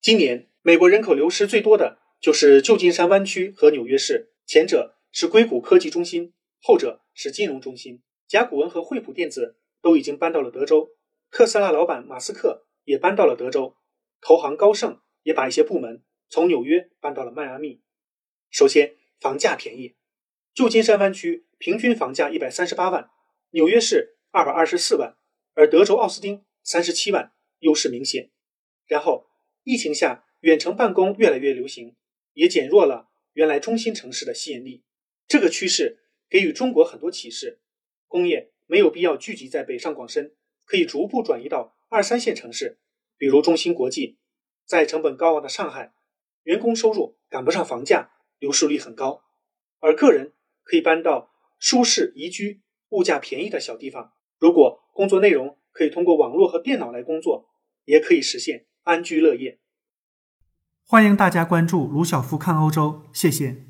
今年美国人口流失最多的就是旧金山湾区和纽约市，前者是硅谷科技中心，后者是金融中心。甲骨文和惠普电子都已经搬到了德州，特斯拉老板马斯克也搬到了德州，投行高盛也把一些部门从纽约搬到了迈阿密。首先，房价便宜，旧金山湾区平均房价一百三十八万，纽约市二百二十四万，而德州奥斯汀三十七万，优势明显。然后，疫情下远程办公越来越流行，也减弱了原来中心城市的吸引力。这个趋势给予中国很多启示：工业没有必要聚集在北上广深，可以逐步转移到二三线城市，比如中芯国际。在成本高昂的上海，员工收入赶不上房价。流失率很高，而个人可以搬到舒适宜居、物价便宜的小地方。如果工作内容可以通过网络和电脑来工作，也可以实现安居乐业。欢迎大家关注卢晓夫看欧洲，谢谢。